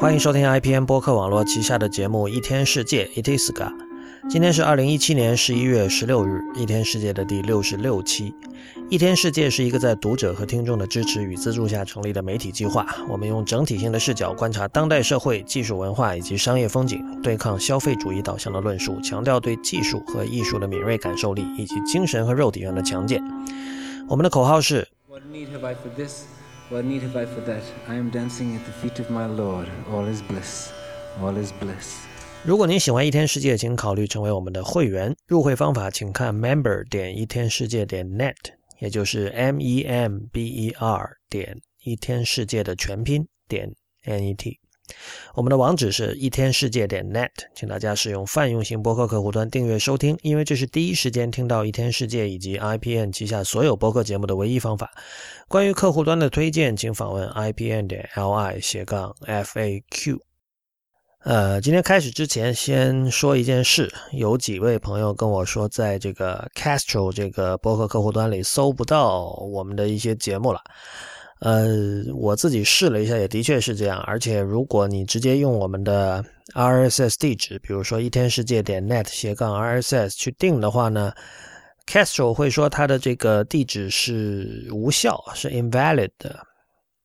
欢迎收听 IPN 播客网络旗下的节目《一天世界》（Itiska）。今天是二零一七年十一月十六日，《一天世界》的第六十六期。《一天世界》是一个在读者和听众的支持与资助下成立的媒体计划。我们用整体性的视角观察当代社会、技术文化以及商业风景，对抗消费主义导向的论述，强调对技术和艺术的敏锐感受力，以及精神和肉体上的强健。我们的口号是。What need have I for this? That? I am dancing at the feet of my Lord. All is bliss. All is bliss. 如果您喜欢一天世界，请考虑成为我们的会员。入会方法请看 member 点一天世界点 net，也就是 m e m b e r 点一天世界的全拼点 n e t。我们的网址是一天世界点 net，请大家使用泛用型博客客户端订阅收听，因为这是第一时间听到一天世界以及 IPN 旗下所有播客节目的唯一方法。关于客户端的推荐，请访问 IPN 点 li 斜杠 FAQ。呃，今天开始之前，先说一件事，有几位朋友跟我说，在这个 Castro 这个播客客户端里搜不到我们的一些节目了。呃，我自己试了一下，也的确是这样。而且，如果你直接用我们的 RSS 地址，比如说一天世界点 net 斜杠 RSS 去定的话呢，Castro 会说它的这个地址是无效，是 invalid 的。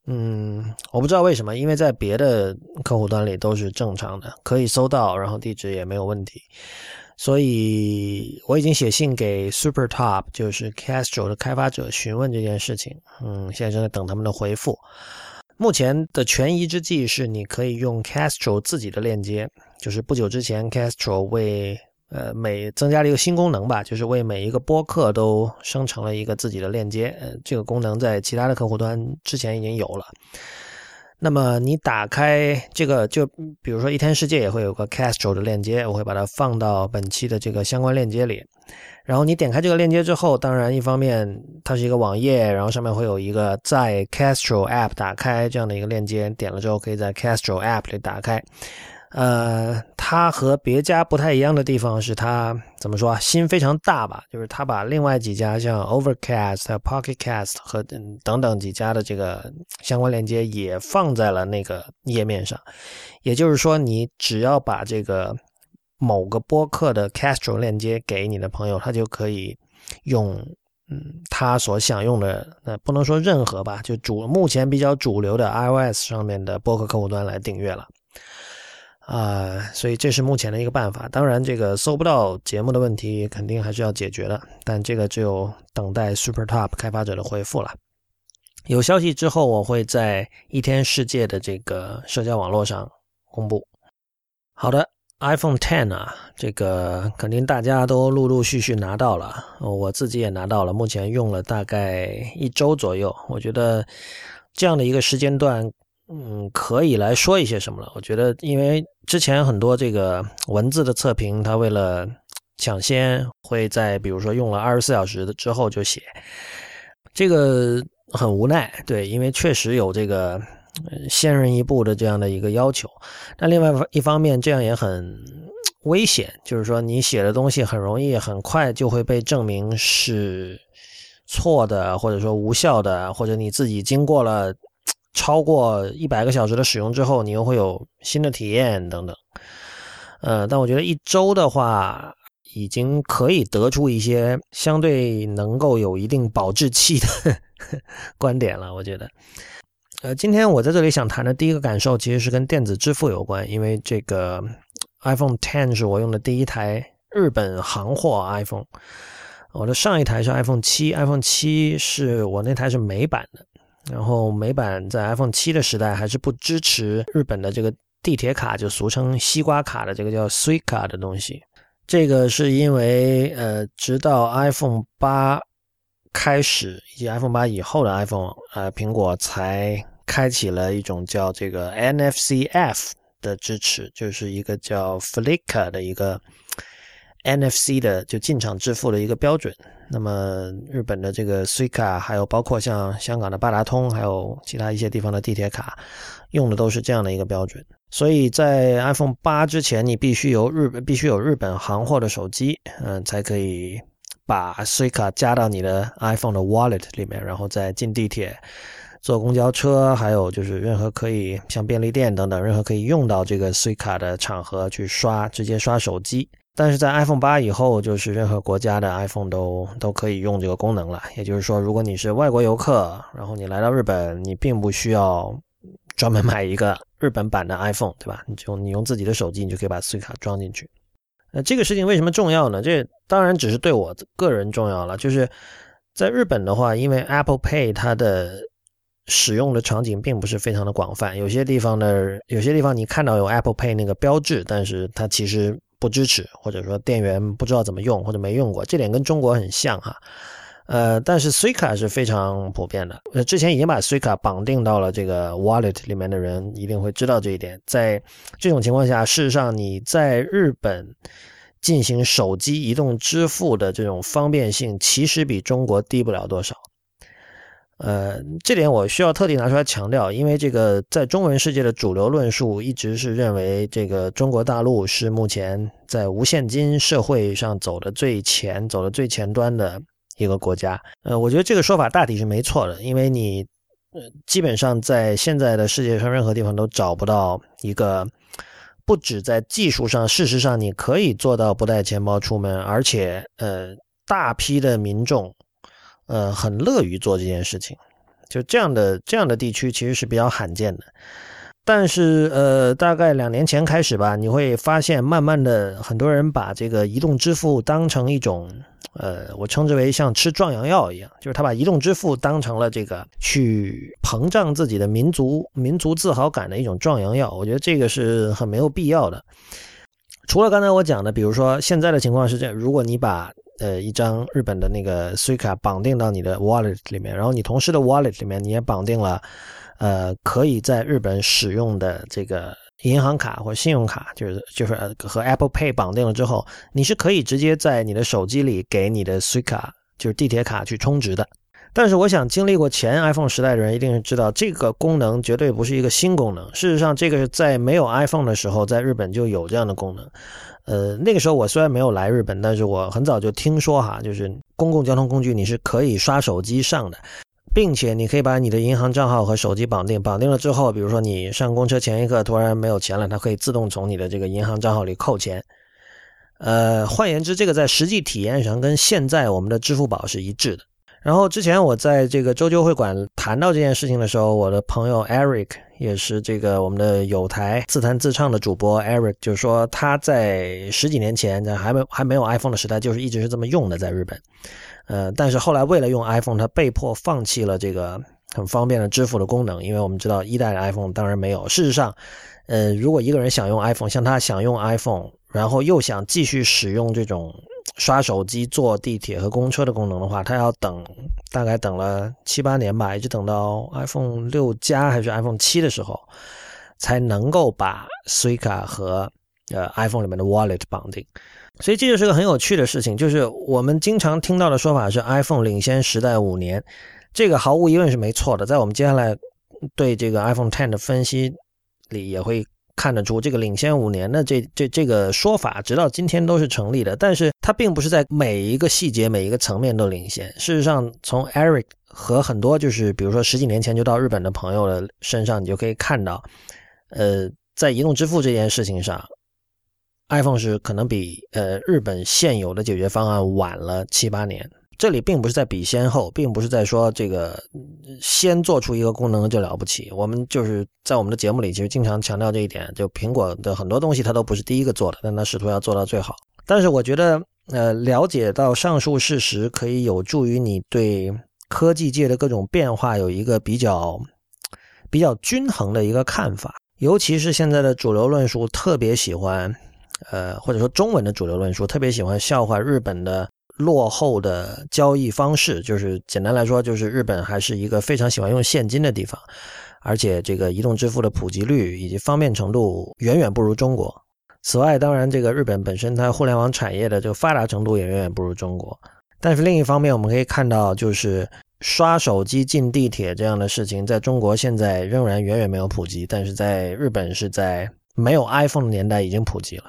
嗯，我不知道为什么，因为在别的客户端里都是正常的，可以搜到，然后地址也没有问题。所以我已经写信给 SuperTop，就是 Castro 的开发者询问这件事情。嗯，现在正在等他们的回复。目前的权宜之计是，你可以用 Castro 自己的链接。就是不久之前，Castro 为呃每增加了一个新功能吧，就是为每一个播客都生成了一个自己的链接。呃，这个功能在其他的客户端之前已经有了。那么你打开这个，就比如说一天世界也会有个 Castro 的链接，我会把它放到本期的这个相关链接里。然后你点开这个链接之后，当然一方面它是一个网页，然后上面会有一个在 Castro App 打开这样的一个链接，点了之后可以在 Castro App 里打开。呃，它和别家不太一样的地方是它怎么说啊？心非常大吧？就是它把另外几家像 Overcast、Pocket Cast 和等等几家的这个相关链接也放在了那个页面上。也就是说，你只要把这个某个播客的 Castro 链接给你的朋友，他就可以用嗯他所想用的，那不能说任何吧，就主目前比较主流的 iOS 上面的播客客户端来订阅了。啊，所以这是目前的一个办法。当然，这个搜不到节目的问题肯定还是要解决的，但这个只有等待 SuperTop 开发者的回复了。有消息之后，我会在一天世界的这个社交网络上公布。好的，iPhone Ten 啊，这个肯定大家都陆陆续续拿到了，我自己也拿到了，目前用了大概一周左右。我觉得这样的一个时间段。嗯，可以来说一些什么了？我觉得，因为之前很多这个文字的测评，它为了抢先，会在比如说用了二十四小时之后就写，这个很无奈。对，因为确实有这个先人一步的这样的一个要求。但另外一方面，这样也很危险，就是说你写的东西很容易很快就会被证明是错的，或者说无效的，或者你自己经过了。超过一百个小时的使用之后，你又会有新的体验等等。呃，但我觉得一周的话，已经可以得出一些相对能够有一定保质期的 观点了。我觉得，呃，今天我在这里想谈的第一个感受，其实是跟电子支付有关，因为这个 iPhone Ten 是我用的第一台日本行货 iPhone，我的上一台是 iPhone 七，iPhone 七是我那台是美版的。然后美版在 iPhone 七的时代还是不支持日本的这个地铁卡，就俗称西瓜卡的这个叫 Suica 的东西。这个是因为呃，直到 iPhone 八开始以及 iPhone 八以后的 iPhone，呃，苹果才开启了一种叫这个 NFC-F 的支持，就是一个叫 Flickr 的一个。NFC 的就进场支付的一个标准。那么日本的这个 Suica，还有包括像香港的八达通，还有其他一些地方的地铁卡，用的都是这样的一个标准。所以在 iPhone 八之前，你必须有日必须有日本行货的手机，嗯，才可以把 Suica 加到你的 iPhone 的 Wallet 里面，然后再进地铁，坐公交车，还有就是任何可以像便利店等等，任何可以用到这个 s u i c a 的场合去刷，直接刷手机。但是在 iPhone 八以后，就是任何国家的 iPhone 都都可以用这个功能了。也就是说，如果你是外国游客，然后你来到日本，你并不需要专门买一个日本版的 iPhone，对吧？你就你用自己的手机，你就可以把 SIM 卡装进去。那这个事情为什么重要呢？这当然只是对我个人重要了。就是在日本的话，因为 Apple Pay 它的使用的场景并不是非常的广泛，有些地方呢，有些地方你看到有 Apple Pay 那个标志，但是它其实不支持，或者说店员不知道怎么用，或者没用过，这点跟中国很像哈。呃，但是 Suica 是非常普遍的。呃，之前已经把 Suica 绑定到了这个 Wallet 里面的人一定会知道这一点。在这种情况下，事实上你在日本进行手机移动支付的这种方便性，其实比中国低不了多少。呃，这点我需要特地拿出来强调，因为这个在中文世界的主流论述一直是认为，这个中国大陆是目前在无现金社会上走的最前、走的最前端的。一个国家，呃，我觉得这个说法大体是没错的，因为你，呃，基本上在现在的世界上任何地方都找不到一个不止在技术上，事实上你可以做到不带钱包出门，而且，呃，大批的民众，呃，很乐于做这件事情，就这样的这样的地区其实是比较罕见的。但是，呃，大概两年前开始吧，你会发现，慢慢的，很多人把这个移动支付当成一种，呃，我称之为像吃壮阳药一样，就是他把移动支付当成了这个去膨胀自己的民族民族自豪感的一种壮阳药。我觉得这个是很没有必要的。除了刚才我讲的，比如说现在的情况是这样：如果你把呃一张日本的那个 Suica 绑定到你的 Wallet 里面，然后你同事的 Wallet 里面你也绑定了。呃，可以在日本使用的这个银行卡或信用卡，就是就是和 Apple Pay 绑定了之后，你是可以直接在你的手机里给你的 Suica，就是地铁卡去充值的。但是，我想经历过前 iPhone 时代的人一定是知道，这个功能绝对不是一个新功能。事实上，这个是在没有 iPhone 的时候，在日本就有这样的功能。呃，那个时候我虽然没有来日本，但是我很早就听说哈，就是公共交通工具你是可以刷手机上的。并且你可以把你的银行账号和手机绑定，绑定了之后，比如说你上公车前一刻突然没有钱了，它可以自动从你的这个银行账号里扣钱。呃，换言之，这个在实际体验上跟现在我们的支付宝是一致的。然后之前我在这个周究会馆谈到这件事情的时候，我的朋友 Eric 也是这个我们的有台自弹自唱的主播 Eric，就是说他在十几年前在还没还没有 iPhone 的时代，就是一直是这么用的，在日本。呃，但是后来为了用 iPhone，他被迫放弃了这个很方便的支付的功能，因为我们知道一代的 iPhone 当然没有。事实上，呃，如果一个人想用 iPhone，像他想用 iPhone，然后又想继续使用这种刷手机、坐地铁和公车的功能的话，它要等大概等了七八年吧，一直等到 iPhone 六加还是 iPhone 七的时候，才能够把 Suica 和呃 iPhone 里面的 Wallet 绑定。所以这就是个很有趣的事情，就是我们经常听到的说法是 iPhone 领先时代五年，这个毫无疑问是没错的。在我们接下来对这个 iPhone Ten 的分析里，也会看得出这个领先五年的这这这个说法，直到今天都是成立的。但是它并不是在每一个细节、每一个层面都领先。事实上，从 Eric 和很多就是比如说十几年前就到日本的朋友的身上，你就可以看到，呃，在移动支付这件事情上。iPhone 是可能比呃日本现有的解决方案晚了七八年，这里并不是在比先后，并不是在说这个先做出一个功能就了不起。我们就是在我们的节目里其实经常强调这一点，就苹果的很多东西它都不是第一个做的，但它试图要做到最好。但是我觉得呃了解到上述事实，可以有助于你对科技界的各种变化有一个比较比较均衡的一个看法，尤其是现在的主流论述特别喜欢。呃，或者说中文的主流论述特别喜欢笑话日本的落后的交易方式，就是简单来说，就是日本还是一个非常喜欢用现金的地方，而且这个移动支付的普及率以及方便程度远远不如中国。此外，当然这个日本本身它互联网产业的这个发达程度也远远不如中国。但是另一方面，我们可以看到，就是刷手机进地铁这样的事情，在中国现在仍然远远没有普及，但是在日本是在没有 iPhone 的年代已经普及了。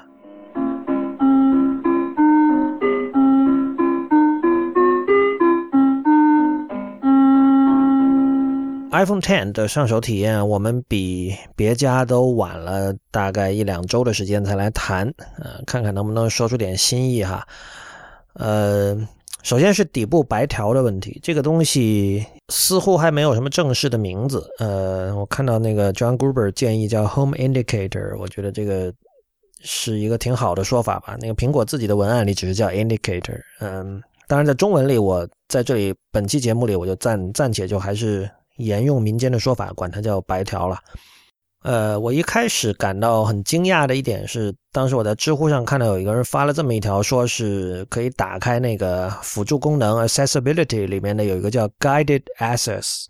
iPhone Ten 的上手体验，我们比别家都晚了大概一两周的时间才来谈，呃，看看能不能说出点新意哈。呃，首先是底部白条的问题，这个东西似乎还没有什么正式的名字。呃，我看到那个 John Gruber 建议叫 Home Indicator，我觉得这个是一个挺好的说法吧。那个苹果自己的文案里只是叫 Indicator，嗯，当然在中文里，我在这里本期节目里我就暂暂且就还是。沿用民间的说法，管它叫白条了。呃，我一开始感到很惊讶的一点是，当时我在知乎上看到有一个人发了这么一条，说是可以打开那个辅助功能 Accessibility 里面的有一个叫 Guided Access，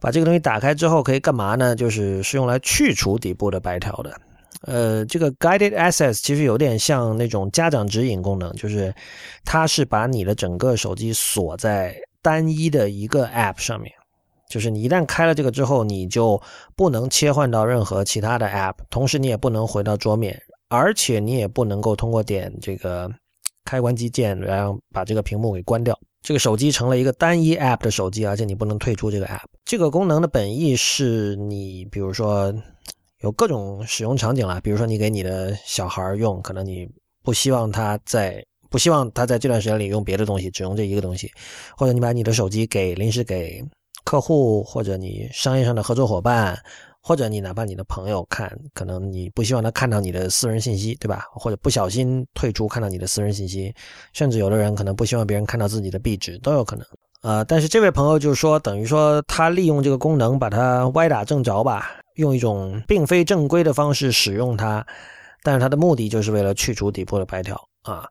把这个东西打开之后可以干嘛呢？就是是用来去除底部的白条的。呃，这个 Guided Access 其实有点像那种家长指引功能，就是它是把你的整个手机锁在单一的一个 App 上面。就是你一旦开了这个之后，你就不能切换到任何其他的 App，同时你也不能回到桌面，而且你也不能够通过点这个开关机键，然后把这个屏幕给关掉。这个手机成了一个单一 App 的手机，而且你不能退出这个 App。这个功能的本意是你，比如说有各种使用场景啦，比如说你给你的小孩用，可能你不希望他在不希望他在这段时间里用别的东西，只用这一个东西，或者你把你的手机给临时给。客户或者你商业上的合作伙伴，或者你哪怕你的朋友看，可能你不希望他看到你的私人信息，对吧？或者不小心退出看到你的私人信息，甚至有的人可能不希望别人看到自己的壁纸，都有可能。呃，但是这位朋友就是说，等于说他利用这个功能把它歪打正着吧，用一种并非正规的方式使用它，但是他的目的就是为了去除底部的白条啊。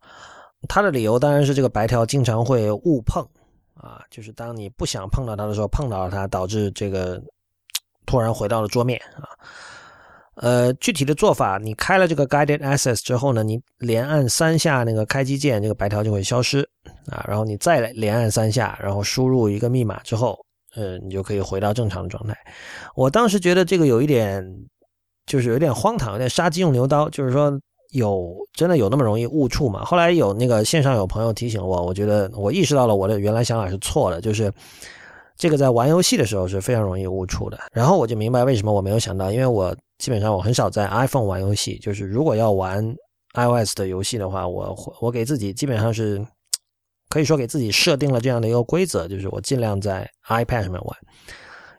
他的理由当然是这个白条经常会误碰。啊，就是当你不想碰到它的时候，碰到了它，导致这个突然回到了桌面啊。呃，具体的做法，你开了这个 Guided Access 之后呢，你连按三下那个开机键，这个白条就会消失啊。然后你再连按三下，然后输入一个密码之后，呃，你就可以回到正常的状态。我当时觉得这个有一点，就是有点荒唐，有点杀鸡用牛刀，就是说。有真的有那么容易误触吗？后来有那个线上有朋友提醒我，我觉得我意识到了我的原来想法是错的，就是这个在玩游戏的时候是非常容易误触的。然后我就明白为什么我没有想到，因为我基本上我很少在 iPhone 玩游戏，就是如果要玩 iOS 的游戏的话，我我给自己基本上是可以说给自己设定了这样的一个规则，就是我尽量在 iPad 上面玩，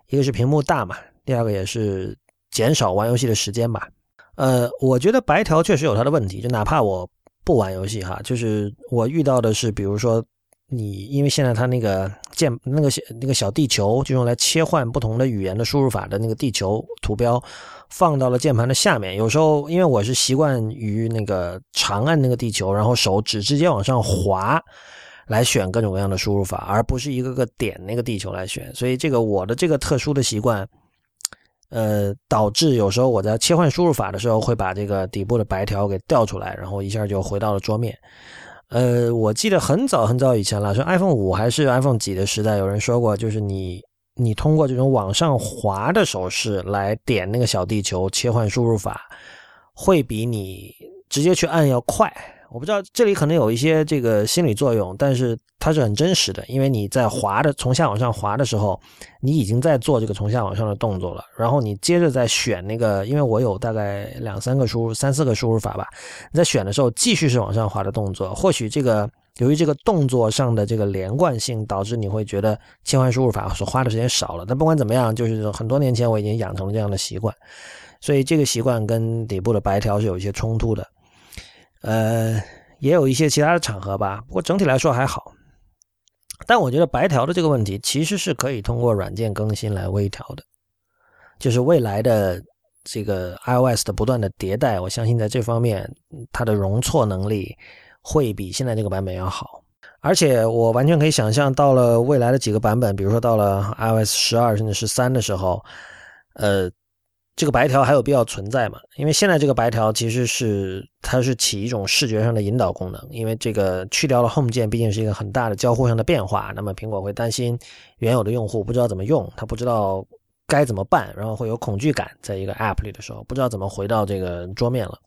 一个是屏幕大嘛，第二个也是减少玩游戏的时间吧。呃，我觉得白条确实有它的问题，就哪怕我不玩游戏哈，就是我遇到的是，比如说你，因为现在它那个键那个那个小地球，就用来切换不同的语言的输入法的那个地球图标，放到了键盘的下面。有时候因为我是习惯于那个长按那个地球，然后手指直接往上滑，来选各种各样的输入法，而不是一个个点那个地球来选，所以这个我的这个特殊的习惯。呃，导致有时候我在切换输入法的时候，会把这个底部的白条给调出来，然后一下就回到了桌面。呃，我记得很早很早以前了，说 iPhone 五还是 iPhone 几的时代，有人说过，就是你你通过这种往上滑的手势来点那个小地球切换输入法，会比你直接去按要快。我不知道这里可能有一些这个心理作用，但是它是很真实的，因为你在滑的从下往上滑的时候，你已经在做这个从下往上的动作了。然后你接着再选那个，因为我有大概两三个输入、三四个输入法吧，你在选的时候继续是往上滑的动作。或许这个由于这个动作上的这个连贯性，导致你会觉得切换输入法所花的时间少了。但不管怎么样，就是很多年前我已经养成了这样的习惯，所以这个习惯跟底部的白条是有一些冲突的。呃，也有一些其他的场合吧，不过整体来说还好。但我觉得白条的这个问题其实是可以通过软件更新来微调的，就是未来的这个 iOS 的不断的迭代，我相信在这方面它的容错能力会比现在这个版本要好。而且我完全可以想象，到了未来的几个版本，比如说到了 iOS 十二甚至十三的时候，呃。这个白条还有必要存在吗？因为现在这个白条其实是它是起一种视觉上的引导功能，因为这个去掉了 Home 键，毕竟是一个很大的交互上的变化。那么苹果会担心原有的用户不知道怎么用，他不知道该怎么办，然后会有恐惧感，在一个 App 里的时候不知道怎么回到这个桌面了。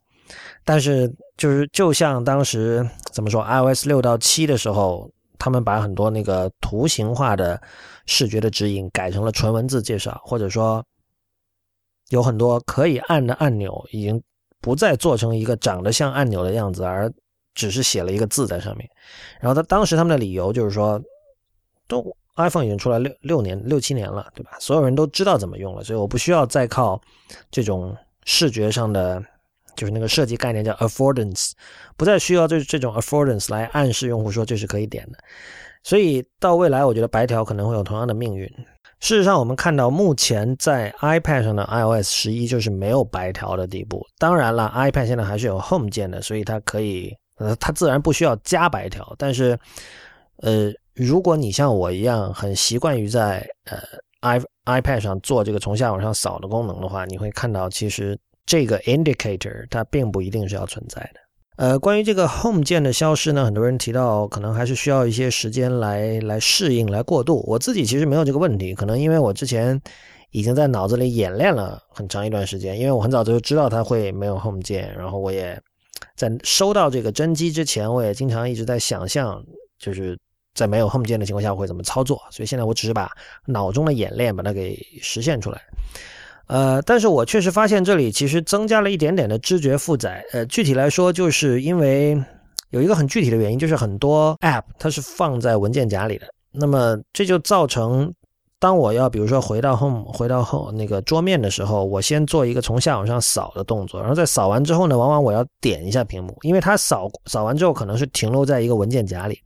但是就是就像当时怎么说 iOS 六到七的时候，他们把很多那个图形化的视觉的指引改成了纯文字介绍，或者说有很多可以按的按钮已经不再做成一个长得像按钮的样子，而只是写了一个字在上面。然后他当时他们的理由就是说，都 iPhone 已经出来六六年六七年了，对吧？所有人都知道怎么用了，所以我不需要再靠这种视觉上的。就是那个设计概念叫 affordance，不再需要这这种 affordance 来暗示用户说这是可以点的，所以到未来我觉得白条可能会有同样的命运。事实上，我们看到目前在 iPad 上的 iOS 十一就是没有白条的地步。当然了，iPad 现在还是有 Home 键的，所以它可以呃它自然不需要加白条。但是呃，如果你像我一样很习惯于在呃 i iPad 上做这个从下往上扫的功能的话，你会看到其实。这个 indicator 它并不一定是要存在的。呃，关于这个 home 键的消失呢，很多人提到可能还是需要一些时间来来适应、来过渡。我自己其实没有这个问题，可能因为我之前已经在脑子里演练了很长一段时间，因为我很早就知道它会没有 home 键，然后我也在收到这个真机之前，我也经常一直在想象，就是在没有 home 键的情况下会怎么操作。所以现在我只是把脑中的演练把它给实现出来。呃，但是我确实发现这里其实增加了一点点的知觉负载。呃，具体来说，就是因为有一个很具体的原因，就是很多 App 它是放在文件夹里的，那么这就造成。当我要比如说回到 home 回到后那个桌面的时候，我先做一个从下往上扫的动作，然后在扫完之后呢，往往我要点一下屏幕，因为它扫扫完之后可能是停留在一个文件夹里。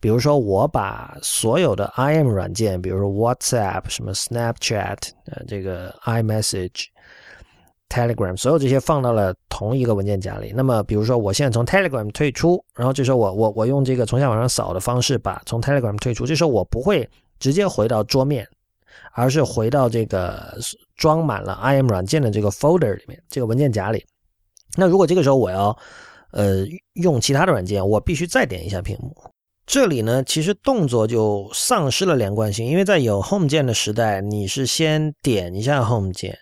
比如说我把所有的 IM 软件，比如说 WhatsApp、什么 Snapchat、呃这个 iMessage、Telegram，所有这些放到了同一个文件夹里。那么比如说我现在从 Telegram 退出，然后这时候我我我用这个从下往上扫的方式把从 Telegram 退出，这时候我不会直接回到桌面。而是回到这个装满了 IM 软件的这个 folder 里面，这个文件夹里。那如果这个时候我要呃用其他的软件，我必须再点一下屏幕。这里呢，其实动作就丧失了连贯性，因为在有 Home 键的时代，你是先点一下 Home 键，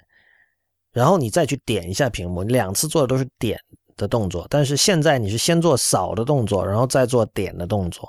然后你再去点一下屏幕，你两次做的都是点的动作。但是现在你是先做扫的动作，然后再做点的动作。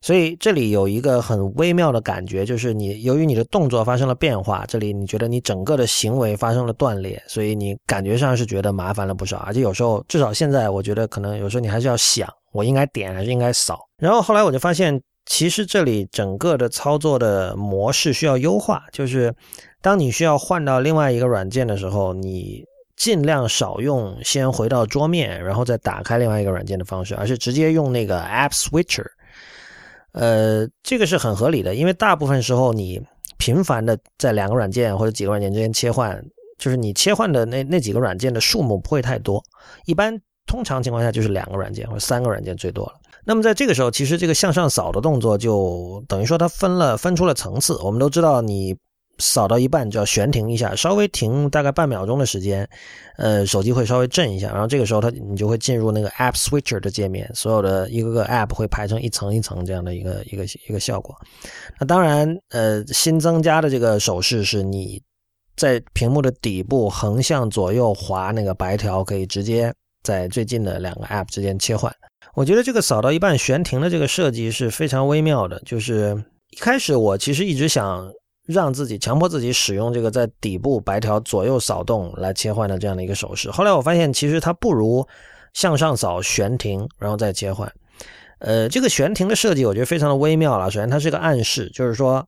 所以这里有一个很微妙的感觉，就是你由于你的动作发生了变化，这里你觉得你整个的行为发生了断裂，所以你感觉上是觉得麻烦了不少。而且有时候，至少现在，我觉得可能有时候你还是要想，我应该点还是应该扫。然后后来我就发现，其实这里整个的操作的模式需要优化，就是当你需要换到另外一个软件的时候，你尽量少用先回到桌面，然后再打开另外一个软件的方式，而是直接用那个 App Switcher。呃，这个是很合理的，因为大部分时候你频繁的在两个软件或者几个软件之间切换，就是你切换的那那几个软件的数目不会太多，一般通常情况下就是两个软件或者三个软件最多了。那么在这个时候，其实这个向上扫的动作就等于说它分了分出了层次。我们都知道你。扫到一半就要悬停一下，稍微停大概半秒钟的时间，呃，手机会稍微震一下，然后这个时候它你就会进入那个 App Switcher 的界面，所有的一个个 App 会排成一层一层这样的一个一个一个效果。那当然，呃，新增加的这个手势是你在屏幕的底部横向左右滑那个白条，可以直接在最近的两个 App 之间切换。我觉得这个扫到一半悬停的这个设计是非常微妙的，就是一开始我其实一直想。让自己强迫自己使用这个在底部白条左右扫动来切换的这样的一个手势。后来我发现，其实它不如向上扫悬停，然后再切换。呃，这个悬停的设计我觉得非常的微妙了。首先，它是个暗示，就是说，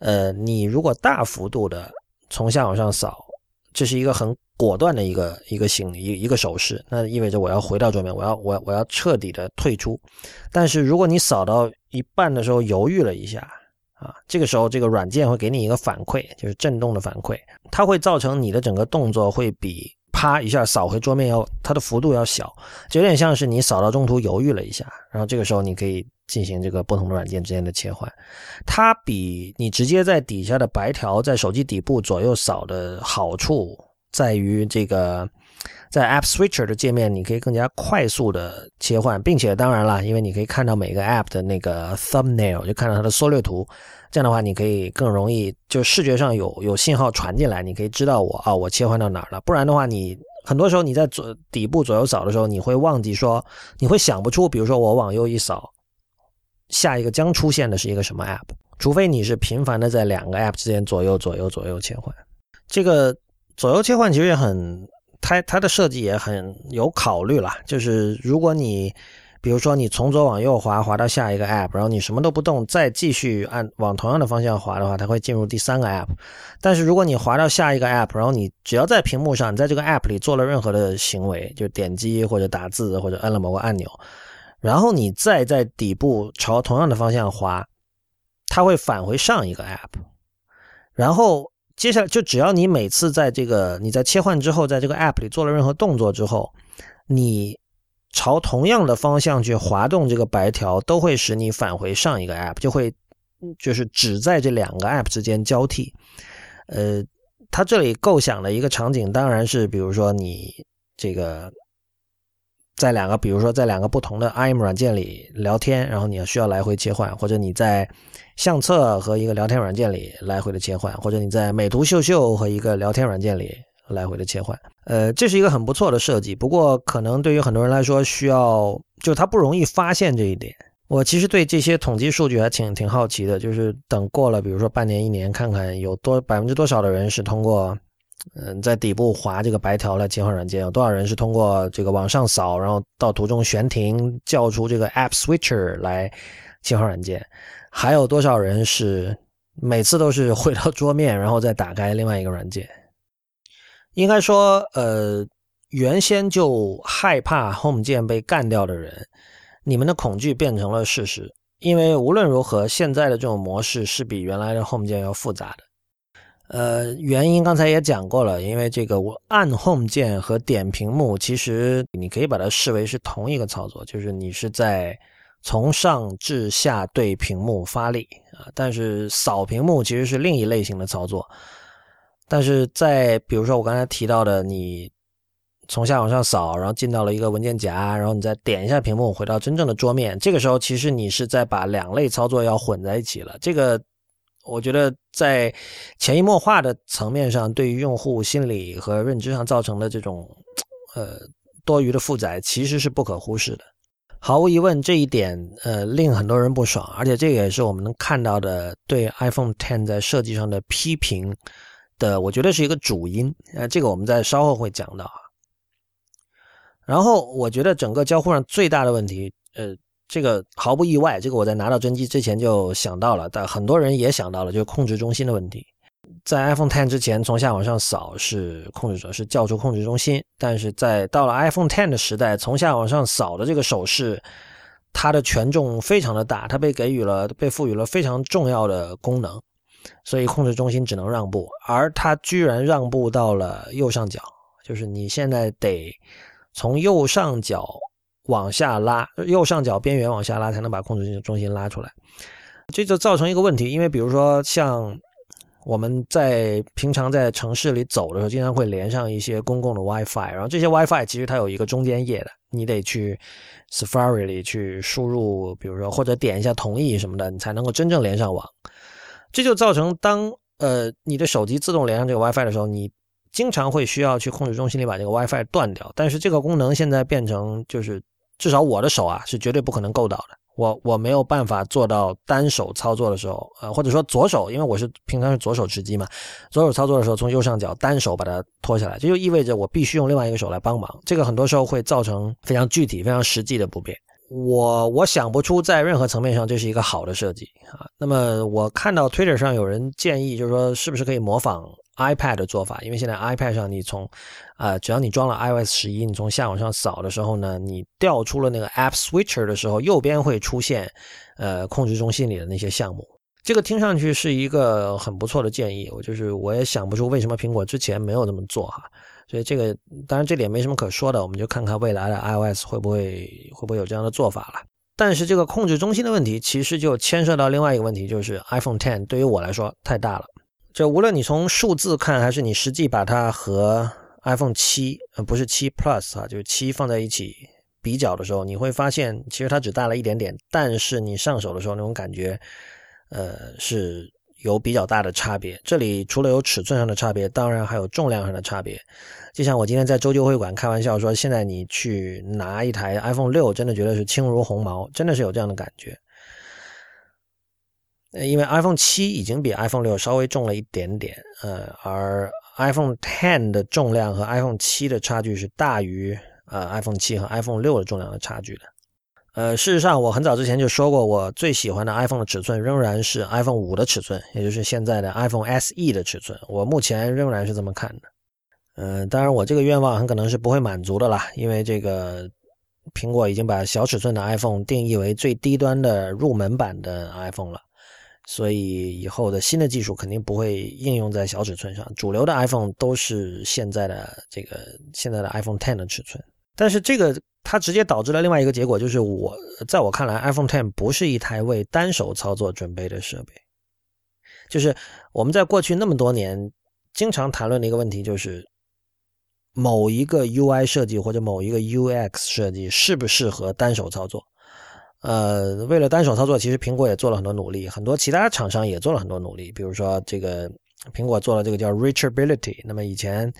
呃，你如果大幅度的从下往上扫，这是一个很果断的一个一个行一一个手势，那意味着我要回到桌面，我要我我要彻底的退出。但是如果你扫到一半的时候犹豫了一下。啊，这个时候这个软件会给你一个反馈，就是震动的反馈，它会造成你的整个动作会比啪一下扫回桌面要它的幅度要小，就有点像是你扫到中途犹豫了一下，然后这个时候你可以进行这个不同的软件之间的切换，它比你直接在底下的白条在手机底部左右扫的好处在于这个。在 App Switcher 的界面，你可以更加快速的切换，并且当然了，因为你可以看到每个 App 的那个 Thumbnail，就看到它的缩略图，这样的话，你可以更容易就视觉上有有信号传进来，你可以知道我啊，我切换到哪儿了。不然的话，你很多时候你在左底部左右扫的时候，你会忘记说，你会想不出，比如说我往右一扫，下一个将出现的是一个什么 app，除非你是频繁的在两个 app 之间左右左右左右切换。这个左右切换其实也很，它它的设计也很有考虑啦，就是如果你。比如说，你从左往右滑，滑到下一个 app，然后你什么都不动，再继续按往同样的方向滑的话，它会进入第三个 app。但是如果你滑到下一个 app，然后你只要在屏幕上，在这个 app 里做了任何的行为，就点击或者打字或者按了某个按钮，然后你再在底部朝同样的方向滑，它会返回上一个 app。然后接下来就只要你每次在这个你在切换之后，在这个 app 里做了任何动作之后，你。朝同样的方向去滑动这个白条，都会使你返回上一个 app，就会就是只在这两个 app 之间交替。呃，它这里构想的一个场景，当然是比如说你这个在两个，比如说在两个不同的 IM 软件里聊天，然后你要需要来回切换，或者你在相册和一个聊天软件里来回的切换，或者你在美图秀秀和一个聊天软件里。来回的切换，呃，这是一个很不错的设计。不过，可能对于很多人来说，需要就他不容易发现这一点。我其实对这些统计数据还挺挺好奇的，就是等过了，比如说半年、一年，看看有多百分之多少的人是通过，嗯，在底部滑这个白条来切换软件，有多少人是通过这个往上扫，然后到途中悬停叫出这个 App Switcher 来切换软件，还有多少人是每次都是回到桌面，然后再打开另外一个软件。应该说，呃，原先就害怕 Home 键被干掉的人，你们的恐惧变成了事实。因为无论如何，现在的这种模式是比原来的 Home 键要复杂的。呃，原因刚才也讲过了，因为这个我按 Home 键和点屏幕，其实你可以把它视为是同一个操作，就是你是在从上至下对屏幕发力啊。但是扫屏幕其实是另一类型的操作。但是在比如说我刚才提到的，你从下往上扫，然后进到了一个文件夹，然后你再点一下屏幕，回到真正的桌面，这个时候其实你是在把两类操作要混在一起了。这个我觉得在潜移默化的层面上，对于用户心理和认知上造成的这种呃多余的负载，其实是不可忽视的。毫无疑问，这一点呃令很多人不爽，而且这个也是我们能看到的对 iPhone Ten 在设计上的批评。的，我觉得是一个主因，呃，这个我们在稍后会讲到啊。然后我觉得整个交互上最大的问题，呃，这个毫不意外，这个我在拿到真机之前就想到了，但很多人也想到了，就是控制中心的问题。在 iPhone Ten 之前，从下往上扫是控制者是叫出控制中心，但是在到了 iPhone Ten 的时代，从下往上扫的这个手势，它的权重非常的大，它被给予了被赋予了非常重要的功能。所以控制中心只能让步，而它居然让步到了右上角，就是你现在得从右上角往下拉，右上角边缘往下拉，才能把控制中心拉出来。这就造成一个问题，因为比如说像我们在平常在城市里走的时候，经常会连上一些公共的 WiFi，然后这些 WiFi 其实它有一个中间页的，你得去 Safari 里去输入，比如说或者点一下同意什么的，你才能够真正连上网。这就造成，当呃你的手机自动连上这个 WiFi 的时候，你经常会需要去控制中心里把这个 WiFi 断掉。但是这个功能现在变成，就是至少我的手啊是绝对不可能够到的。我我没有办法做到单手操作的时候，呃或者说左手，因为我是平常是左手持机嘛，左手操作的时候从右上角单手把它拖下来，这就意味着我必须用另外一个手来帮忙。这个很多时候会造成非常具体、非常实际的不便。我我想不出在任何层面上这是一个好的设计啊。那么我看到 Twitter 上有人建议，就是说是不是可以模仿 iPad 的做法？因为现在 iPad 上你从啊，只要你装了 iOS 十一，你从下往上扫的时候呢，你调出了那个 App Switcher 的时候，右边会出现呃控制中心里的那些项目。这个听上去是一个很不错的建议。我就是我也想不出为什么苹果之前没有这么做哈。所以这个当然这里也没什么可说的，我们就看看未来的 iOS 会不会会不会有这样的做法了。但是这个控制中心的问题，其实就牵涉到另外一个问题，就是 iPhone Ten 对于我来说太大了。这无论你从数字看，还是你实际把它和 iPhone 七呃不是七 Plus 啊，就是七放在一起比较的时候，你会发现其实它只大了一点点，但是你上手的时候那种感觉，呃是。有比较大的差别，这里除了有尺寸上的差别，当然还有重量上的差别。就像我今天在周旧会馆开玩笑说，现在你去拿一台 iPhone 六，真的觉得是轻如鸿毛，真的是有这样的感觉。呃，因为 iPhone 七已经比 iPhone 六稍微重了一点点，呃，而 iPhone Ten 的重量和 iPhone 七的差距是大于呃 iPhone 七和 iPhone 六的重量的差距的。呃，事实上，我很早之前就说过，我最喜欢的 iPhone 的尺寸仍然是 iPhone 五的尺寸，也就是现在的 iPhone SE 的尺寸。我目前仍然是这么看的。嗯，当然，我这个愿望很可能是不会满足的啦，因为这个苹果已经把小尺寸的 iPhone 定义为最低端的入门版的 iPhone 了，所以以后的新的技术肯定不会应用在小尺寸上。主流的 iPhone 都是现在的这个现在的 iPhone Ten 的尺寸，但是这个。它直接导致了另外一个结果，就是我在我看来，iPhone Ten 不是一台为单手操作准备的设备。就是我们在过去那么多年经常谈论的一个问题，就是某一个 UI 设计或者某一个 UX 设计适不适合单手操作？呃，为了单手操作，其实苹果也做了很多努力，很多其他厂商也做了很多努力。比如说，这个苹果做了这个叫 Reachability。那么以前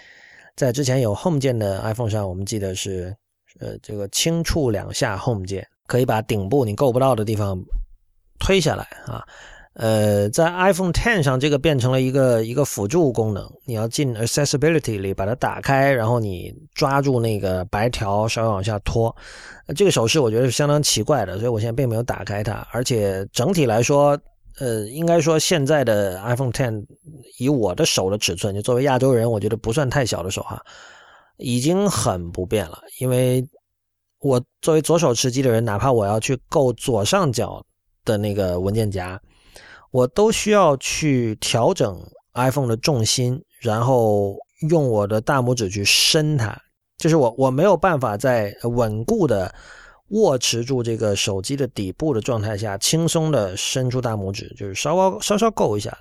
在之前有 Home 键的 iPhone 上，我们记得是。呃，这个轻触两下 Home 键可以把顶部你够不到的地方推下来啊。呃，在 iPhone Ten 上，这个变成了一个一个辅助功能。你要进 Accessibility 里把它打开，然后你抓住那个白条稍微往下拖。这个手势我觉得是相当奇怪的，所以我现在并没有打开它。而且整体来说，呃，应该说现在的 iPhone Ten 以我的手的尺寸，就作为亚洲人，我觉得不算太小的手哈。已经很不便了，因为我作为左手持机的人，哪怕我要去够左上角的那个文件夹，我都需要去调整 iPhone 的重心，然后用我的大拇指去伸它，就是我我没有办法在稳固的握持住这个手机的底部的状态下，轻松的伸出大拇指，就是稍稍稍稍够一下。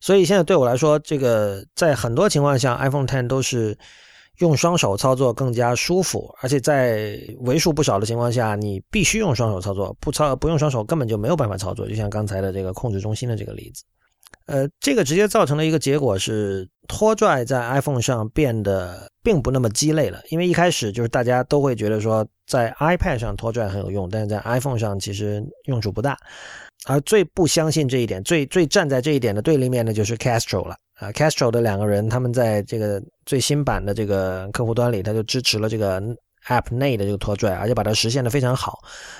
所以现在对我来说，这个在很多情况下，iPhone Ten 都是。用双手操作更加舒服，而且在为数不少的情况下，你必须用双手操作，不操不用双手根本就没有办法操作。就像刚才的这个控制中心的这个例子，呃，这个直接造成了一个结果是拖拽在 iPhone 上变得并不那么鸡肋了。因为一开始就是大家都会觉得说在 iPad 上拖拽很有用，但是在 iPhone 上其实用处不大。而最不相信这一点、最最站在这一点的对立面的就是 Castro 了。啊，Castro 的两个人，他们在这个最新版的这个客户端里，他就支持了这个 App 内的这个拖拽，而且把它实现的非常好。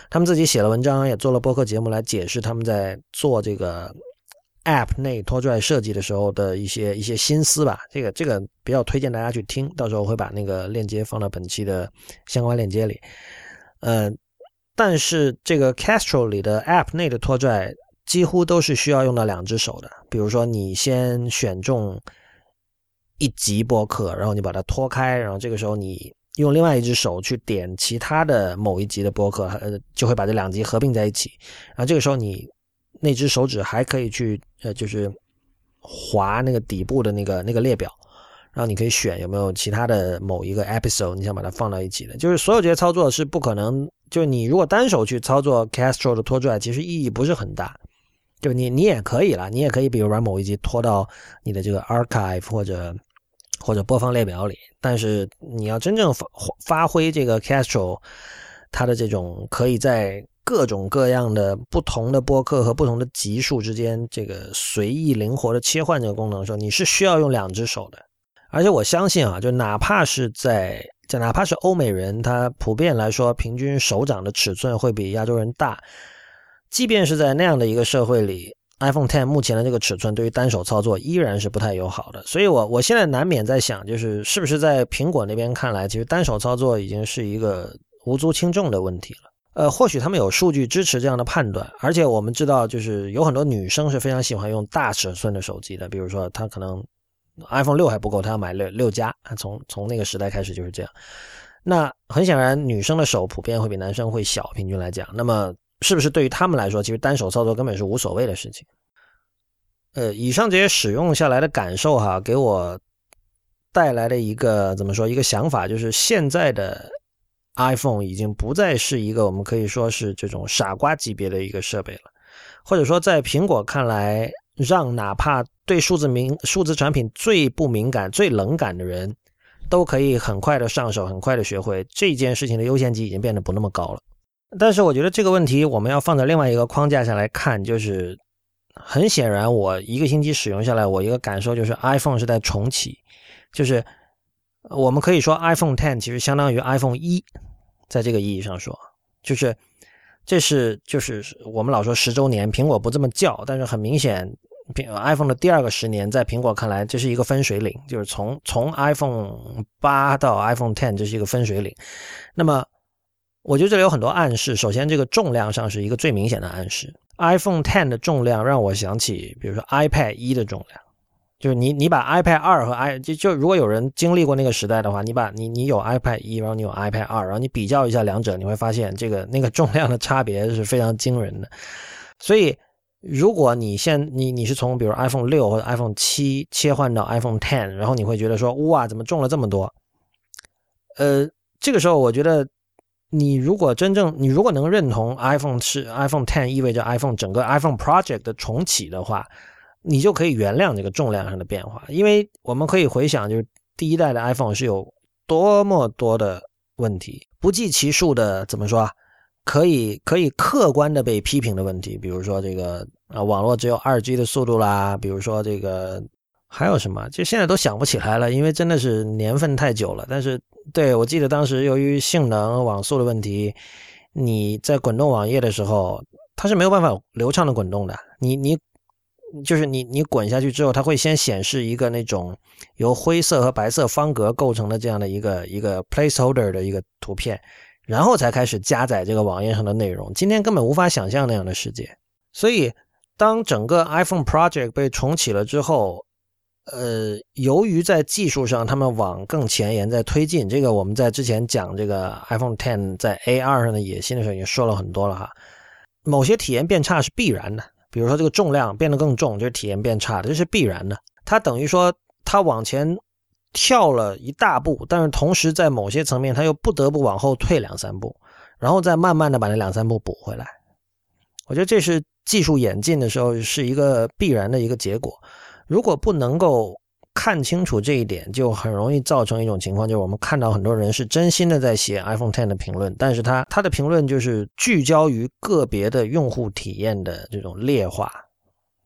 他们自己写了文章，也做了播客节目来解释他们在做这个 App 内拖拽设计的时候的一些一些心思吧。这个这个比较推荐大家去听，到时候会把那个链接放到本期的相关链接里。呃，但是这个 Castro 里的 App 内的拖拽。几乎都是需要用到两只手的。比如说，你先选中一集播客，然后你把它拖开，然后这个时候你用另外一只手去点其他的某一集的播客，呃，就会把这两集合并在一起。然后这个时候你那只手指还可以去，呃，就是划那个底部的那个那个列表，然后你可以选有没有其他的某一个 episode 你想把它放到一起的。就是所有这些操作是不可能，就你如果单手去操作 Castro 的拖拽，其实意义不是很大。就你，你也可以了，你也可以，比如把某一集拖到你的这个 archive 或者或者播放列表里。但是你要真正发发挥这个 Castro 它的这种可以在各种各样的不同的播客和不同的集数之间这个随意灵活的切换这个功能的时候，你是需要用两只手的。而且我相信啊，就哪怕是在就哪怕是欧美人，他普遍来说平均手掌的尺寸会比亚洲人大。即便是在那样的一个社会里，iPhone Ten 目前的这个尺寸对于单手操作依然是不太友好的。所以，我我现在难免在想，就是是不是在苹果那边看来，其实单手操作已经是一个无足轻重的问题了。呃，或许他们有数据支持这样的判断，而且我们知道，就是有很多女生是非常喜欢用大尺寸的手机的。比如说，她可能 iPhone 六还不够，她要买六六加。从从那个时代开始就是这样。那很显然，女生的手普遍会比男生会小，平均来讲。那么是不是对于他们来说，其实单手操作根本是无所谓的事情？呃，以上这些使用下来的感受哈，给我带来的一个怎么说一个想法，就是现在的 iPhone 已经不再是一个我们可以说是这种傻瓜级别的一个设备了，或者说在苹果看来，让哪怕对数字敏数字产品最不敏感、最冷感的人，都可以很快的上手、很快的学会这件事情的优先级已经变得不那么高了。但是我觉得这个问题我们要放在另外一个框架下来看，就是很显然，我一个星期使用下来，我一个感受就是 iPhone 是在重启，就是我们可以说 iPhone Ten 其实相当于 iPhone 一，在这个意义上说，就是这是就是我们老说十周年，苹果不这么叫，但是很明显，苹 iPhone 的第二个十年，在苹果看来，这是一个分水岭，就是从从 iPhone 八到 iPhone Ten，这是一个分水岭。那么，我觉得这里有很多暗示。首先，这个重量上是一个最明显的暗示。iPhone Ten 的重量让我想起，比如说 iPad 一的重量，就是你你把 iPad 二和 i 就就如果有人经历过那个时代的话，你把你你有 iPad 一，然后你有 iPad 二，然后你比较一下两者，你会发现这个那个重量的差别是非常惊人的。所以，如果你现你你是从比如 iPhone 六或者 iPhone 七切换到 iPhone Ten，然后你会觉得说哇，怎么重了这么多？呃，这个时候我觉得。你如果真正，你如果能认同 iPhone 是 iPhone Ten 意味着 iPhone 整个 iPhone Project 的重启的话，你就可以原谅这个重量上的变化，因为我们可以回想，就是第一代的 iPhone 是有多么多的问题，不计其数的，怎么说啊？可以可以客观的被批评的问题，比如说这个啊，网络只有二 G 的速度啦，比如说这个还有什么，就现在都想不起来了，因为真的是年份太久了，但是。对，我记得当时由于性能、网速的问题，你在滚动网页的时候，它是没有办法流畅的滚动的。你你就是你你滚下去之后，它会先显示一个那种由灰色和白色方格构成的这样的一个一个 placeholder 的一个图片，然后才开始加载这个网页上的内容。今天根本无法想象那样的世界。所以，当整个 iPhone Project 被重启了之后。呃，由于在技术上他们往更前沿在推进，这个我们在之前讲这个 iPhone Ten 在 AR 上的野心的时候已经说了很多了哈。某些体验变差是必然的，比如说这个重量变得更重，就是体验变差，这是必然的。它等于说它往前跳了一大步，但是同时在某些层面它又不得不往后退两三步，然后再慢慢的把那两三步补回来。我觉得这是技术演进的时候是一个必然的一个结果。如果不能够看清楚这一点，就很容易造成一种情况，就是我们看到很多人是真心的在写 iPhone Ten 的评论，但是他他的评论就是聚焦于个别的用户体验的这种劣化，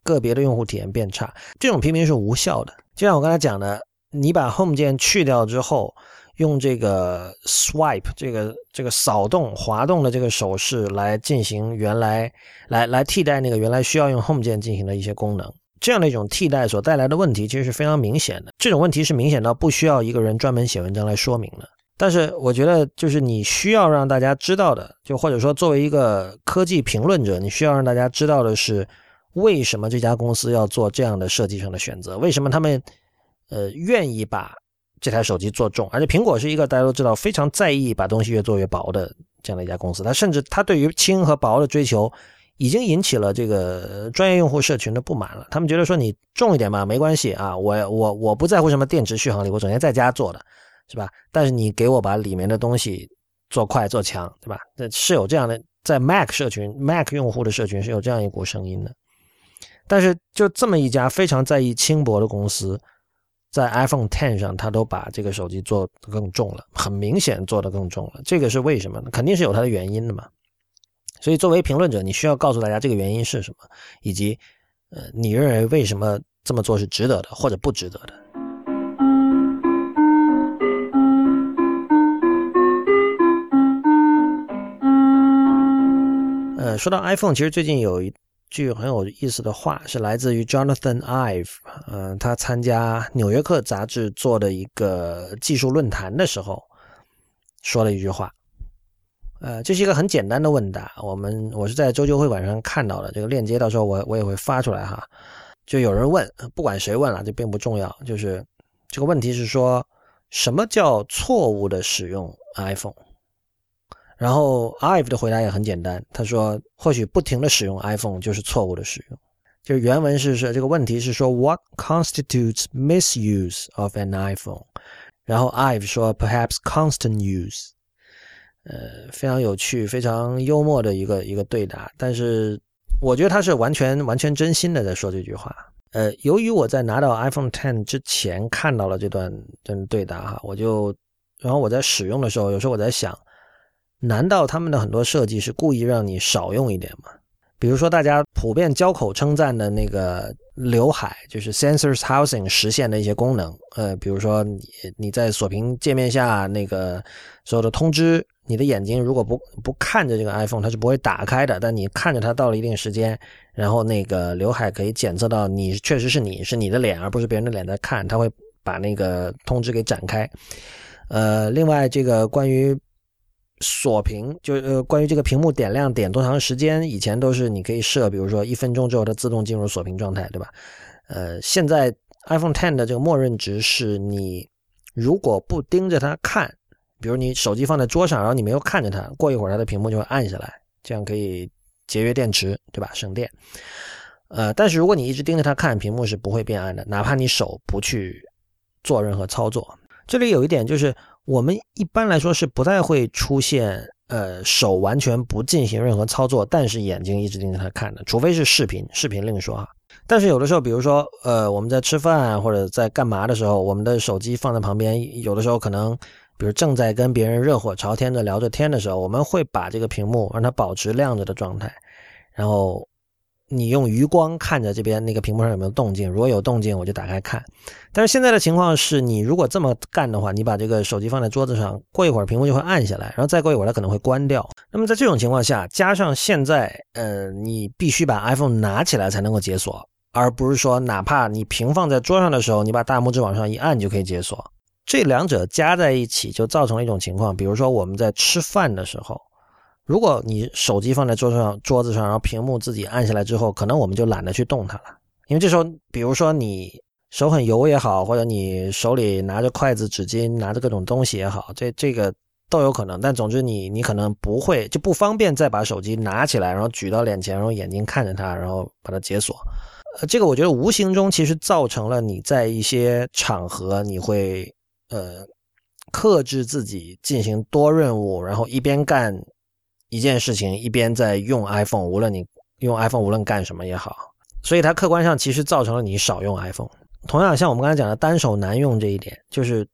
个别的用户体验变差，这种批评是无效的。就像我刚才讲的，你把 Home 键去掉之后，用这个 Swipe 这个这个扫动滑动的这个手势来进行原来来来替代那个原来需要用 Home 键进行的一些功能。这样的一种替代所带来的问题，其实是非常明显的。这种问题是明显到不需要一个人专门写文章来说明的。但是，我觉得就是你需要让大家知道的，就或者说作为一个科技评论者，你需要让大家知道的是，为什么这家公司要做这样的设计上的选择？为什么他们呃愿意把这台手机做重？而且，苹果是一个大家都知道非常在意把东西越做越薄的这样的一家公司。它甚至它对于轻和薄的追求。已经引起了这个专业用户社群的不满了。他们觉得说你重一点嘛，没关系啊，我我我不在乎什么电池续航力，我整天在家做的，是吧？但是你给我把里面的东西做快做强，对吧？这是有这样的，在 Mac 社群，Mac 用户的社群是有这样一股声音的。但是就这么一家非常在意轻薄的公司，在 iPhone Ten 上，它都把这个手机做更重了，很明显做得更重了。这个是为什么呢？肯定是有它的原因的嘛。所以，作为评论者，你需要告诉大家这个原因是什么，以及，呃，你认为为什么这么做是值得的，或者不值得的。呃，说到 iPhone，其实最近有一句很有意思的话，是来自于 Jonathan Ive，嗯，他参加《纽约客》杂志做的一个技术论坛的时候，说了一句话。呃，这是一个很简单的问答。我们我是在周九会馆上看到的，这个链接到时候我我也会发出来哈。就有人问，不管谁问了，这并不重要。就是这个问题是说，什么叫错误的使用 iPhone？然后 Ive 的回答也很简单，他说，或许不停的使用 iPhone 就是错误的使用。就是原文是说，这个问题是说，What constitutes misuse of an iPhone？然后 Ive 说，Perhaps constant use。呃，非常有趣、非常幽默的一个一个对答，但是我觉得他是完全完全真心的在说这句话。呃，由于我在拿到 iPhone Ten 之前看到了这段这对答哈，我就然后我在使用的时候，有时候我在想，难道他们的很多设计是故意让你少用一点吗？比如说大家普遍交口称赞的那个刘海，就是 Sensors Housing 实现的一些功能。呃，比如说你你在锁屏界面下那个所有的通知，你的眼睛如果不不看着这个 iPhone，它是不会打开的。但你看着它到了一定时间，然后那个刘海可以检测到你确实是你是你的脸，而不是别人的脸在看，它会把那个通知给展开。呃，另外这个关于。锁屏就呃，关于这个屏幕点亮点多长时间，以前都是你可以设，比如说一分钟之后它自动进入锁屏状态，对吧？呃，现在 iPhone Ten 的这个默认值是你如果不盯着它看，比如你手机放在桌上，然后你没有看着它，过一会儿它的屏幕就会暗下来，这样可以节约电池，对吧？省电。呃，但是如果你一直盯着它看，屏幕是不会变暗的，哪怕你手不去做任何操作。这里有一点就是。我们一般来说是不太会出现，呃，手完全不进行任何操作，但是眼睛一直盯着它看的，除非是视频，视频另说哈。但是有的时候，比如说，呃，我们在吃饭或者在干嘛的时候，我们的手机放在旁边，有的时候可能，比如正在跟别人热火朝天的聊着天的时候，我们会把这个屏幕让它保持亮着的状态，然后。你用余光看着这边那个屏幕上有没有动静，如果有动静，我就打开看。但是现在的情况是你如果这么干的话，你把这个手机放在桌子上，过一会儿屏幕就会暗下来，然后再过一会儿它可能会关掉。那么在这种情况下，加上现在呃，你必须把 iPhone 拿起来才能够解锁，而不是说哪怕你平放在桌上的时候，你把大拇指往上一按就可以解锁。这两者加在一起，就造成了一种情况，比如说我们在吃饭的时候。如果你手机放在桌上，桌子上，然后屏幕自己按下来之后，可能我们就懒得去动它了。因为这时候，比如说你手很油也好，或者你手里拿着筷子、纸巾、拿着各种东西也好，这这个都有可能。但总之，你你可能不会就不方便再把手机拿起来，然后举到脸前，然后眼睛看着它，然后把它解锁。呃，这个我觉得无形中其实造成了你在一些场合你会呃克制自己进行多任务，然后一边干。一件事情一边在用 iPhone，无论你用 iPhone 无论干什么也好，所以它客观上其实造成了你少用 iPhone。同样，像我们刚才讲的单手难用这一点，就是，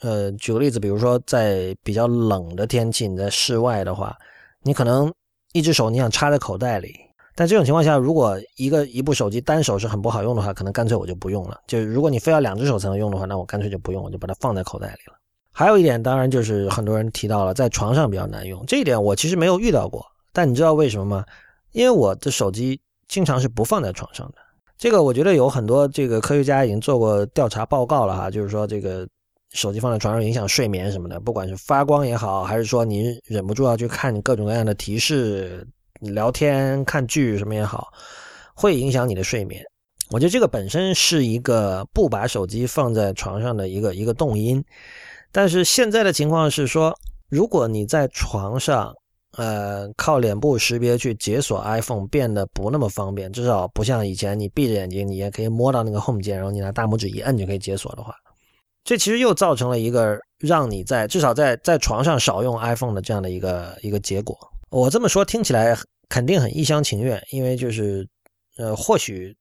呃，举个例子，比如说在比较冷的天气，你在室外的话，你可能一只手你想插在口袋里，但这种情况下，如果一个一部手机单手是很不好用的话，可能干脆我就不用了。就是如果你非要两只手才能用的话，那我干脆就不用，我就把它放在口袋里了。还有一点，当然就是很多人提到了，在床上比较难用。这一点我其实没有遇到过，但你知道为什么吗？因为我的手机经常是不放在床上的。这个我觉得有很多这个科学家已经做过调查报告了哈，就是说这个手机放在床上影响睡眠什么的，不管是发光也好，还是说你忍不住要去看各种各样的提示、聊天、看剧什么也好，会影响你的睡眠。我觉得这个本身是一个不把手机放在床上的一个一个动因。但是现在的情况是说，如果你在床上，呃，靠脸部识别去解锁 iPhone 变得不那么方便，至少不像以前你闭着眼睛你也可以摸到那个 Home 键，然后你拿大拇指一摁就可以解锁的话，这其实又造成了一个让你在至少在在床上少用 iPhone 的这样的一个一个结果。我这么说听起来肯定很一厢情愿，因为就是，呃，或许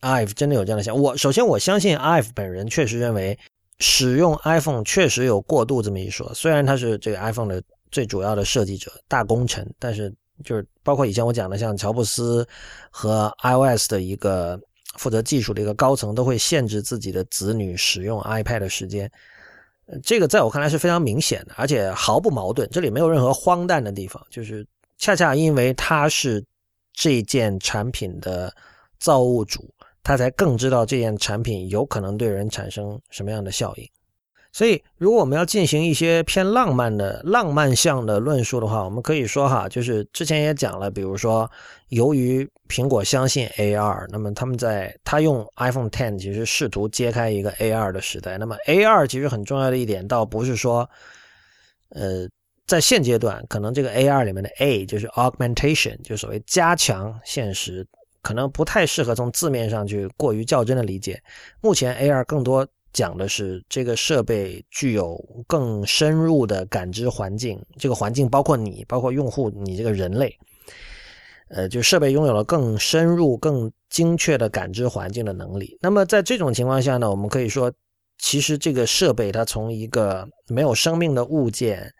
Ive 真的有这样的想我首先我相信 Ive 本人确实认为。使用 iPhone 确实有过度这么一说，虽然他是这个 iPhone 的最主要的设计者、大功臣，但是就是包括以前我讲的，像乔布斯和 iOS 的一个负责技术的一个高层，都会限制自己的子女使用 iPad 的时间。这个在我看来是非常明显的，而且毫不矛盾，这里没有任何荒诞的地方，就是恰恰因为他是这件产品的造物主。他才更知道这件产品有可能对人产生什么样的效应，所以如果我们要进行一些偏浪漫的浪漫向的论述的话，我们可以说哈，就是之前也讲了，比如说由于苹果相信 AR，那么他们在他用 iPhone Ten 其实试图揭开一个 AR 的时代。那么 AR 其实很重要的一点，倒不是说，呃，在现阶段可能这个 AR 里面的 A 就是 augmentation，就所谓加强现实。可能不太适合从字面上去过于较真的理解。目前 AR 更多讲的是这个设备具有更深入的感知环境，这个环境包括你，包括用户，你这个人类，呃，就设备拥有了更深入、更精确的感知环境的能力。那么在这种情况下呢，我们可以说，其实这个设备它从一个没有生命的物件，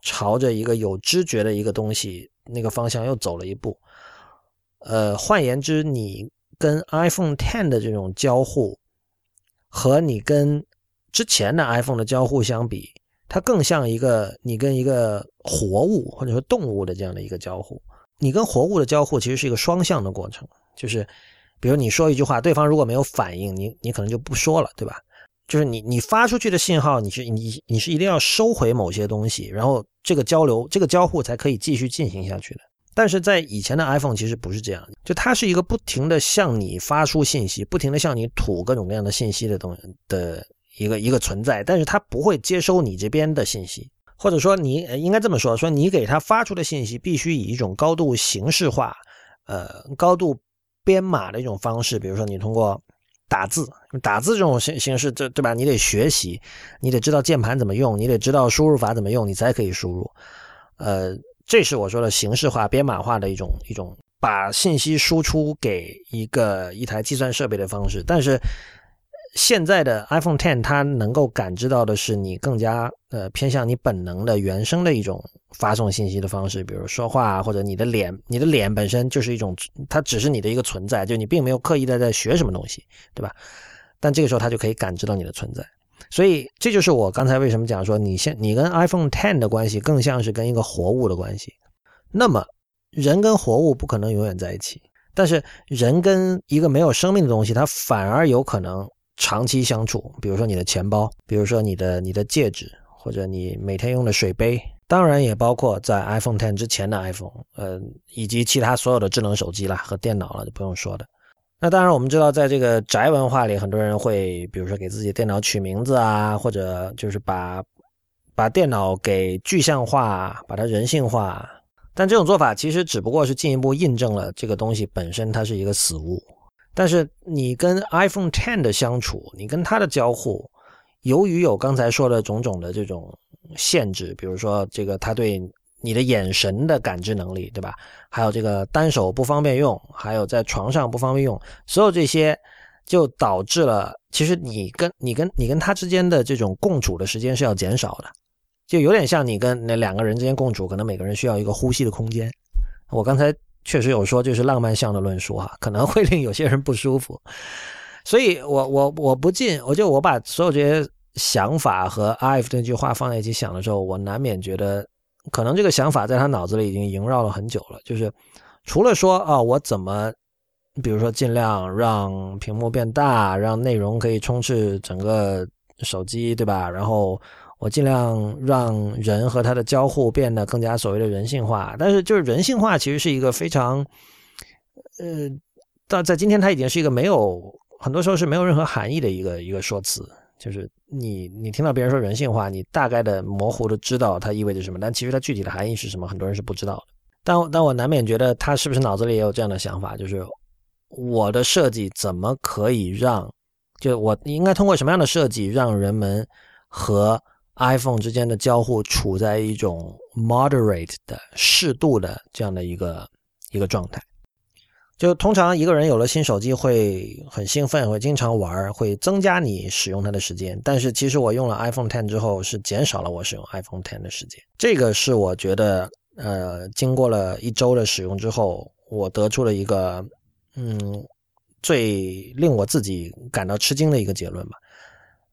朝着一个有知觉的一个东西那个方向又走了一步。呃，换言之，你跟 iPhone Ten 的这种交互，和你跟之前的 iPhone 的交互相比，它更像一个你跟一个活物或者说动物的这样的一个交互。你跟活物的交互其实是一个双向的过程，就是比如你说一句话，对方如果没有反应，你你可能就不说了，对吧？就是你你发出去的信号，你是你你是一定要收回某些东西，然后这个交流这个交互才可以继续进行下去的。但是在以前的 iPhone 其实不是这样，就它是一个不停的向你发出信息，不停的向你吐各种各样的信息的东西的一个一个存在，但是它不会接收你这边的信息，或者说你应该这么说，说你给它发出的信息必须以一种高度形式化，呃，高度编码的一种方式，比如说你通过打字，打字这种形形式，这对吧？你得学习，你得知道键盘怎么用，你得知道输入法怎么用，你才可以输入，呃。这是我说的形式化、编码化的一种一种把信息输出给一个一台计算设备的方式。但是现在的 iPhone Ten 它能够感知到的是你更加呃偏向你本能的原生的一种发送信息的方式，比如说话或者你的脸，你的脸本身就是一种，它只是你的一个存在，就你并没有刻意的在学什么东西，对吧？但这个时候它就可以感知到你的存在。所以这就是我刚才为什么讲说，你现你跟 iPhone Ten 的关系更像是跟一个活物的关系。那么人跟活物不可能永远在一起，但是人跟一个没有生命的东西，它反而有可能长期相处。比如说你的钱包，比如说你的你的戒指，或者你每天用的水杯，当然也包括在 iPhone Ten 之前的 iPhone，呃，以及其他所有的智能手机啦和电脑了，就不用说的。那当然，我们知道，在这个宅文化里，很多人会，比如说给自己电脑取名字啊，或者就是把把电脑给具象化，把它人性化。但这种做法其实只不过是进一步印证了这个东西本身它是一个死物。但是你跟 iPhone Ten 的相处，你跟它的交互，由于有刚才说的种种的这种限制，比如说这个它对。你的眼神的感知能力，对吧？还有这个单手不方便用，还有在床上不方便用，所有这些就导致了，其实你跟你跟你跟他之间的这种共处的时间是要减少的，就有点像你跟那两个人之间共处，可能每个人需要一个呼吸的空间。我刚才确实有说，就是浪漫向的论述哈，可能会令有些人不舒服，所以我我我不禁，我就我把所有这些想法和 Ive 那句话放在一起想的时候，我难免觉得。可能这个想法在他脑子里已经萦绕了很久了，就是除了说啊，我怎么，比如说尽量让屏幕变大，让内容可以充斥整个手机，对吧？然后我尽量让人和他的交互变得更加所谓的人性化。但是就是人性化其实是一个非常，呃，到在今天它已经是一个没有很多时候是没有任何含义的一个一个说辞。就是你，你听到别人说人性化，你大概的模糊的知道它意味着什么，但其实它具体的含义是什么，很多人是不知道的。但但我难免觉得他是不是脑子里也有这样的想法，就是我的设计怎么可以让，就我应该通过什么样的设计让人们和 iPhone 之间的交互处在一种 moderate 的适度的这样的一个一个状态。就通常一个人有了新手机会很兴奋，会经常玩，会增加你使用它的时间。但是其实我用了 iPhone Ten 之后，是减少了我使用 iPhone Ten 的时间。这个是我觉得，呃，经过了一周的使用之后，我得出了一个，嗯，最令我自己感到吃惊的一个结论吧。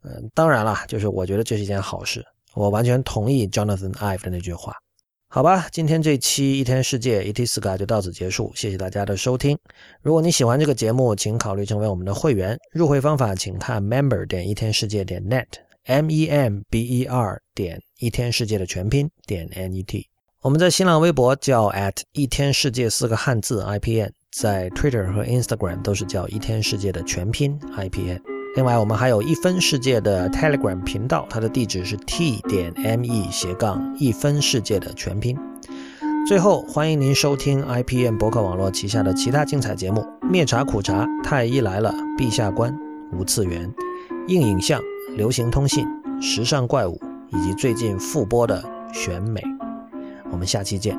嗯，当然了，就是我觉得这是一件好事。我完全同意 Jonathan Ive 的那句话。好吧，今天这期一天世界 ET 四个就到此结束，谢谢大家的收听。如果你喜欢这个节目，请考虑成为我们的会员。入会方法请看 member 点一天世界点 net，m e m b e r 点一天世界的全拼点 n e t。我们在新浪微博叫 at 一天世界四个汉字 i p n，在 Twitter 和 Instagram 都是叫一天世界的全拼 i p n。另外，我们还有一分世界的 Telegram 频道，它的地址是 t 点 me 斜杠一分世界的全拼。最后，欢迎您收听 IPM 博客网络旗下的其他精彩节目：灭茶苦茶、太医来了、陛下观、无次元、硬影像、流行通信、时尚怪物，以及最近复播的选美。我们下期见。